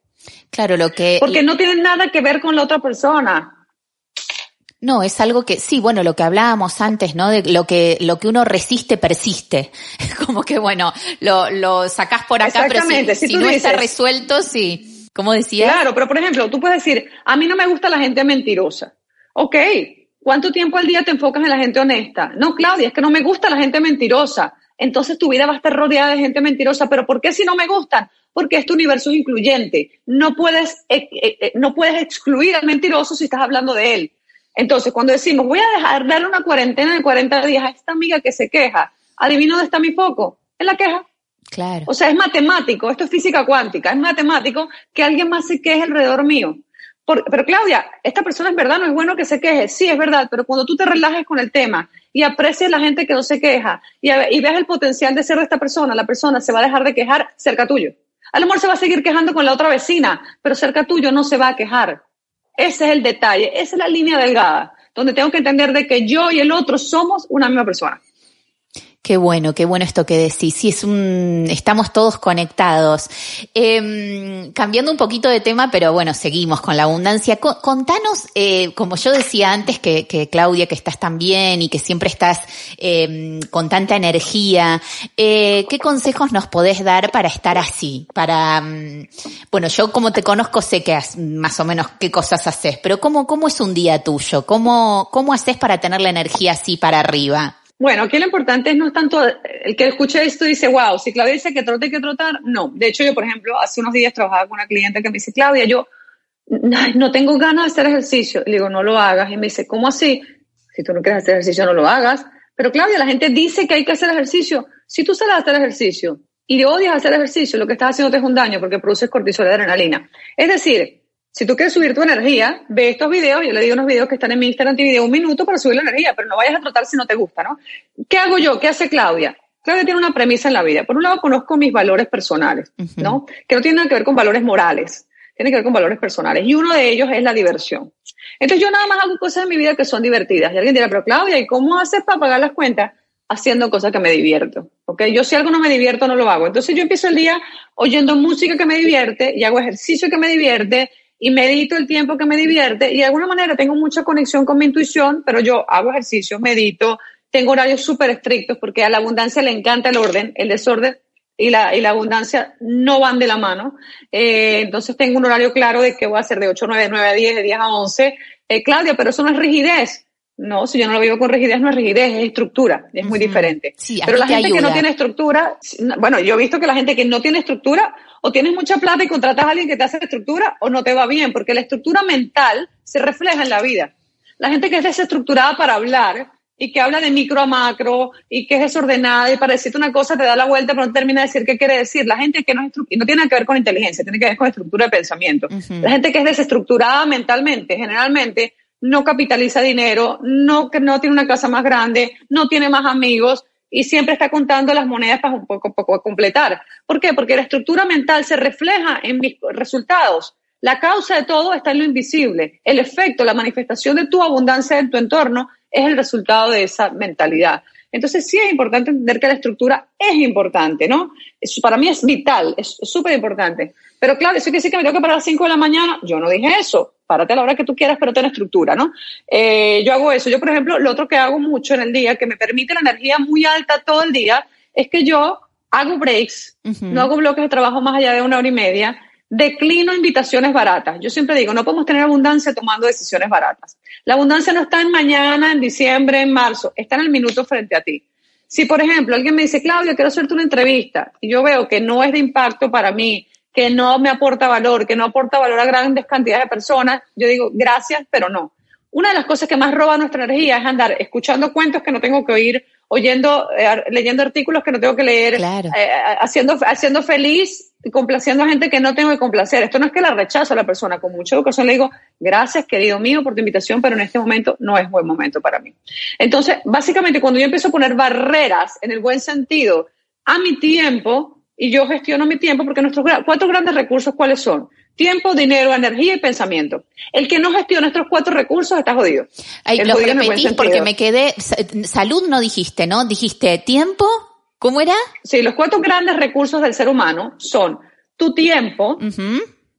Claro, lo que... Porque no tiene nada que ver con la otra persona. No, es algo que, sí, bueno, lo que hablábamos antes, ¿no? De lo que, lo que uno resiste, persiste. Como que, bueno, lo, lo sacás por acá, pero si, no está resuelto, sí. ¿Cómo decías? Claro, pero por ejemplo, tú puedes decir, a mí no me gusta la gente mentirosa. Ok, ¿cuánto tiempo al día te enfocas en la gente honesta? No, Claudia, es que no me gusta la gente mentirosa. Entonces tu vida va a estar rodeada de gente mentirosa. ¿Pero por qué si no me gustan? Porque este universo es incluyente. No puedes, eh, eh, eh, no puedes excluir al mentiroso si estás hablando de él. Entonces, cuando decimos, voy a dejar darle una cuarentena de 40 días a esta amiga que se queja, adivino dónde está mi foco, en la queja. Claro. O sea, es matemático, esto es física cuántica, es matemático que alguien más se queje alrededor mío pero Claudia, esta persona es verdad, no es bueno que se queje. Sí, es verdad, pero cuando tú te relajes con el tema y aprecies la gente que no se queja y, y veas el potencial de ser de esta persona, la persona se va a dejar de quejar cerca tuyo. A lo mejor se va a seguir quejando con la otra vecina, pero cerca tuyo no se va a quejar. Ese es el detalle, esa es la línea delgada, donde tengo que entender de que yo y el otro somos una misma persona. Qué bueno, qué bueno esto que decís. Sí, es un, estamos todos conectados. Eh, cambiando un poquito de tema, pero bueno, seguimos con la abundancia. contanos, eh, como yo decía antes, que, que, Claudia, que estás tan bien y que siempre estás eh, con tanta energía, eh, ¿qué consejos nos podés dar para estar así? Para, mm, bueno, yo como te conozco sé que más o menos qué cosas haces, pero ¿cómo, cómo es un día tuyo? ¿Cómo, cómo haces para tener la energía así para arriba? Bueno, aquí lo importante es no tanto el que escuche esto y dice, wow, si Claudia dice que trote hay que trotar, no. De hecho, yo, por ejemplo, hace unos días trabajaba con una cliente que me dice, Claudia, yo no tengo ganas de hacer ejercicio. Le digo, no lo hagas. Y me dice, ¿cómo así? Si tú no quieres hacer ejercicio, no lo hagas. Pero Claudia, la gente dice que hay que hacer ejercicio. Si tú sales a hacer ejercicio y odias hacer ejercicio, lo que estás haciendo es un daño porque produces cortisol y adrenalina. Es decir, si tú quieres subir tu energía, ve estos videos, yo le digo unos videos que están en mi Instagram TV de un minuto para subir la energía, pero no vayas a trotar si no te gusta, ¿no? ¿Qué hago yo? ¿Qué hace Claudia? Claudia tiene una premisa en la vida. Por un lado, conozco mis valores personales, ¿no? Que no tienen nada que ver con valores morales, tienen que ver con valores personales. Y uno de ellos es la diversión. Entonces, yo nada más hago cosas en mi vida que son divertidas. Y alguien dirá, pero Claudia, ¿y cómo haces para pagar las cuentas? Haciendo cosas que me divierto, ¿ok? Yo si algo no me divierto, no lo hago. Entonces, yo empiezo el día oyendo música que me divierte y hago ejercicio que me divierte y medito el tiempo que me divierte y de alguna manera tengo mucha conexión con mi intuición, pero yo hago ejercicio, medito, tengo horarios súper estrictos porque a la abundancia le encanta el orden, el desorden y la, y la abundancia no van de la mano. Eh, entonces tengo un horario claro de que voy a hacer de 8 a 9, 9 a 10, de 10 a 11. Eh, Claudia, pero eso no es rigidez. No, si yo no lo vivo con rigidez, no es rigidez, es estructura, es muy diferente. Pero la gente que no tiene estructura, bueno, yo he visto que la gente que no tiene estructura, o tienes mucha plata y contratas a alguien que te hace estructura, o no te va bien, porque la estructura mental se refleja en la vida. La gente que es desestructurada para hablar, y que habla de micro a macro y que es desordenada y para decirte una cosa te da la vuelta pero no termina de decir qué quiere decir. La gente que no es no tiene que ver con inteligencia, tiene que ver con estructura de pensamiento. La gente que es desestructurada mentalmente, generalmente no capitaliza dinero, no, no tiene una casa más grande, no tiene más amigos y siempre está contando las monedas para un poco, poco completar. ¿Por qué? Porque la estructura mental se refleja en mis resultados. La causa de todo está en lo invisible. El efecto, la manifestación de tu abundancia en tu entorno es el resultado de esa mentalidad. Entonces sí es importante entender que la estructura es importante, ¿no? Eso para mí es vital, es súper importante. Pero claro, eso quiere decir que me tengo que parar a las 5 de la mañana. Yo no dije eso. Párate a la hora que tú quieras, pero ten estructura, ¿no? Eh, yo hago eso. Yo, por ejemplo, lo otro que hago mucho en el día, que me permite la energía muy alta todo el día, es que yo hago breaks, no hago bloques de trabajo más allá de una hora y media, declino invitaciones baratas. Yo siempre digo, no podemos tener abundancia tomando decisiones baratas. La abundancia no está en mañana, en diciembre, en marzo, está en el minuto frente a ti. Si, por ejemplo, alguien me dice, Claudia, quiero hacerte una entrevista, y yo veo que no es de impacto para mí, que no me aporta valor, que no aporta valor a grandes cantidades de personas, yo digo, gracias, pero no. Una de las cosas que más roba nuestra energía es andar escuchando cuentos que no tengo que oír, oyendo, eh, leyendo artículos que no tengo que leer, eh, haciendo, haciendo feliz y complaciendo a gente que no tengo que complacer. Esto no es que la rechazo a la persona, con mucha educación le digo, gracias querido mío por tu invitación, pero en este momento no es buen momento para mí. Entonces, básicamente cuando yo empiezo a poner barreras en el buen sentido a mi tiempo, y yo gestiono mi tiempo, porque nuestros cuatro grandes recursos, ¿cuáles son? Tiempo, dinero, energía y pensamiento. El que no gestiona estos cuatro recursos está jodido. Ay, lo repetís porque me quedé, salud no dijiste, ¿no? Dijiste tiempo, ¿cómo era? Sí, los cuatro grandes recursos del ser humano son tu tiempo,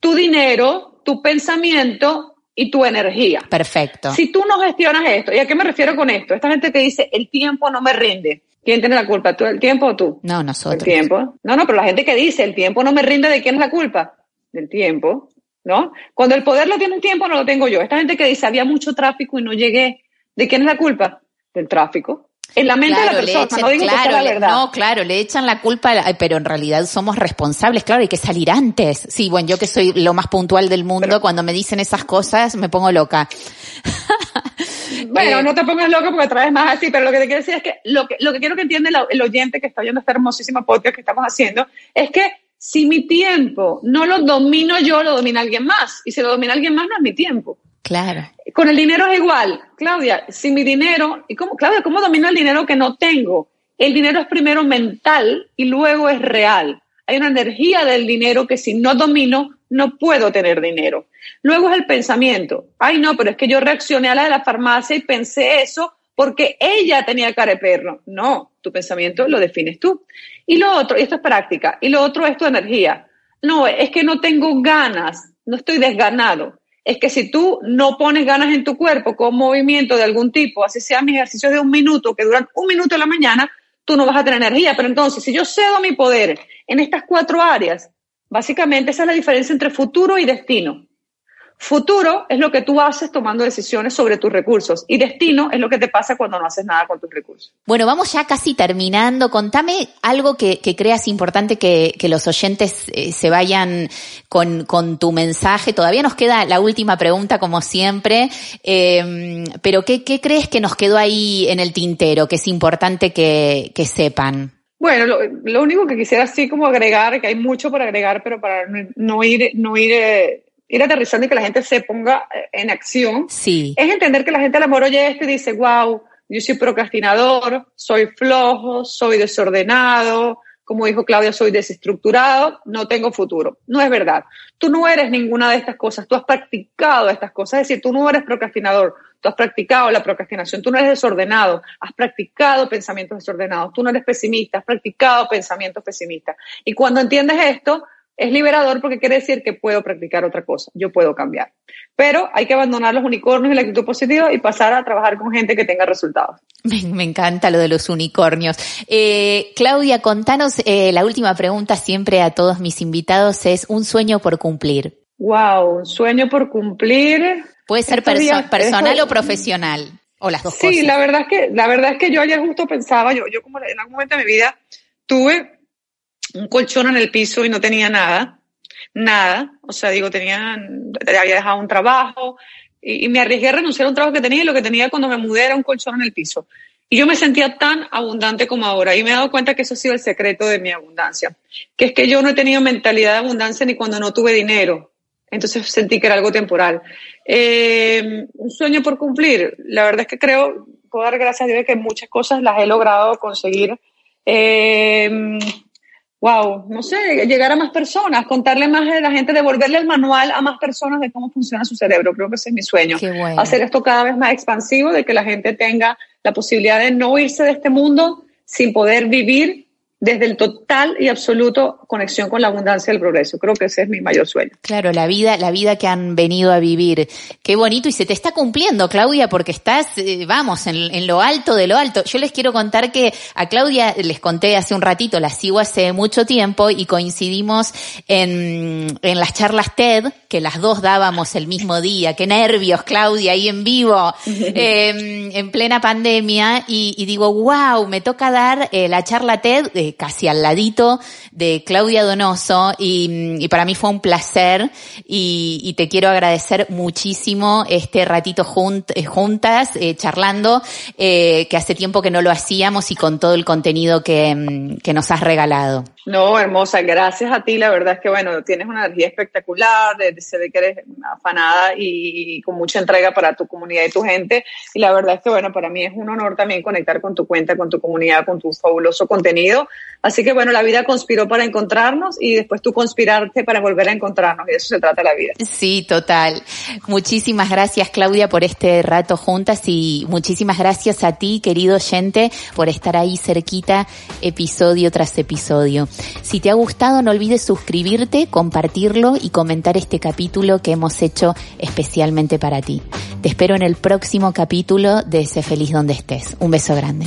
tu dinero, tu pensamiento y tu energía. Perfecto. Si tú no gestionas esto, ¿y a qué me refiero con esto? Esta gente que dice, el tiempo no me rinde. ¿Quién tiene la culpa? ¿Tú el tiempo o tú? No, nosotros. El tiempo. No, no, pero la gente que dice, el tiempo no me rinde, ¿de quién es la culpa? Del tiempo, ¿no? Cuando el poder lo tiene un tiempo, no lo tengo yo. Esta gente que dice, había mucho tráfico y no llegué, ¿de quién es la culpa? Del tráfico. En la mente de la persona, no digo que sea la verdad. No, claro, le echan la culpa, pero en realidad somos responsables, claro, hay que salir antes. Sí, bueno, yo que soy lo más puntual del mundo, cuando me dicen esas cosas me pongo loca. Bueno, eh, no te pongas loca porque traes más así, pero lo que te quiero decir es que lo que, lo que quiero que entienda el, el oyente que está viendo esta hermosísima podcast que estamos haciendo es que si mi tiempo no lo domino yo, lo domina alguien más. Y si lo domina alguien más, no es mi tiempo. Claro. Con el dinero es igual. Claudia, si mi dinero, ¿y cómo, Claudia, cómo domino el dinero que no tengo? El dinero es primero mental y luego es real. Hay una energía del dinero que si no domino, no puedo tener dinero. Luego es el pensamiento. Ay, no, pero es que yo reaccioné a la de la farmacia y pensé eso porque ella tenía cara de perro. No, tu pensamiento lo defines tú. Y lo otro, y esto es práctica, y lo otro es tu energía. No, es que no tengo ganas, no estoy desganado. Es que si tú no pones ganas en tu cuerpo con movimiento de algún tipo, así sean mis ejercicios de un minuto, que duran un minuto en la mañana, tú no vas a tener energía. Pero entonces, si yo cedo mi poder en estas cuatro áreas, básicamente esa es la diferencia entre futuro y destino. Futuro es lo que tú haces tomando decisiones sobre tus recursos y destino es lo que te pasa cuando no haces nada con tus recursos. Bueno, vamos ya casi terminando. Contame algo que, creas importante que, los oyentes eh, se vayan con, tu mensaje. Todavía nos queda la última pregunta, como siempre, em, pero ¿qué, crees que nos quedó ahí en el tintero, que es importante que, sepan? Bueno, lo, único que quisiera así como agregar, que hay mucho por agregar, pero para no ir, no ir eh, ir aterrizando y que la gente se ponga eh, en acción, sí. es entender que la gente a lo mejor oye esto y dice, wow, yo soy procrastinador, soy flojo, soy desordenado, como dijo Claudia, soy desestructurado, no tengo futuro. No es verdad. Tú no eres ninguna de estas cosas, tú has practicado estas cosas, es decir, tú no eres procrastinador, tú has practicado la procrastinación, tú no eres desordenado, has practicado pensamientos desordenados, tú no eres pesimista, has practicado pensamientos pesimistas. Y cuando entiendes esto, es liberador porque quiere decir que puedo practicar otra cosa, yo puedo cambiar. Pero hay que abandonar los unicornios y la actitud positiva y pasar a trabajar con gente que tenga resultados. Me, encanta lo de los unicornios. Eh, Claudia, contanos, eh, la última pregunta siempre a todos mis invitados es un sueño por cumplir. Wow, un sueño por cumplir. Puede ser personal o profesional, o las dos sí, cosas. Sí, la verdad es que, la verdad es que yo ayer justo pensaba, yo, yo como en algún momento de mi vida tuve un colchón en el piso y no tenía nada, nada, o sea, digo, tenía, había dejado un trabajo, y, me arriesgué a renunciar a un trabajo que tenía y lo que tenía cuando me mudé era un colchón en el piso. Y yo me sentía tan abundante como ahora y me he dado cuenta que eso ha sido el secreto de mi abundancia, que es que yo no he tenido mentalidad de abundancia ni cuando no tuve dinero. Entonces sentí que era algo temporal. Eh, un sueño por cumplir. La verdad es que creo, puedo dar gracias a Dios que muchas cosas las he logrado conseguir. Eh, wow, no sé, llegar a más personas, contarle más a la gente, devolverle el manual a más personas de cómo funciona su cerebro. Creo que ese es mi sueño. Hacer esto cada vez más expansivo, de que la gente tenga la posibilidad de no irse de este mundo sin poder vivir desde el total y absoluto conexión con la abundancia del progreso. Creo que ese es mi mayor sueño. Claro, la vida, la vida que han venido a vivir. Qué bonito y se te está cumpliendo, Claudia, porque estás, eh, vamos, en, lo alto de lo alto. Yo les quiero contar que a Claudia les conté hace un ratito, la sigo hace mucho tiempo y coincidimos en, en las charlas TED, que las dos dábamos el mismo día. Qué nervios, Claudia, ahí en vivo, em, en plena pandemia. Y, digo, wow, me toca dar eh, la charla TED casi al ladito de Claudia Donoso y, para mí fue un placer y, te quiero agradecer muchísimo este ratito eh, juntas, eh, charlando, eh, que hace tiempo que no lo hacíamos y con todo el contenido que, mm, que nos has regalado. No, hermosa, gracias a ti. La verdad es que, bueno, tienes una energía espectacular, se ve que eres afanada y con mucha entrega para tu comunidad y tu gente. Y la verdad es que, bueno, para mí es un honor también conectar con tu cuenta, con tu comunidad, con tu fabuloso contenido. Así que, bueno, la vida conspiró para encontrarnos y después tú conspirarte para volver a encontrarnos. Y eso se trata la vida. Sí, total. Muchísimas gracias, Claudia, por este rato juntas y muchísimas gracias a ti, querido oyente, por estar ahí cerquita, episodio tras episodio. Si te ha gustado, no olvides suscribirte, compartirlo y comentar este capítulo que hemos hecho especialmente para ti. Te espero en el próximo capítulo de Sé feliz donde estés. Un beso grande.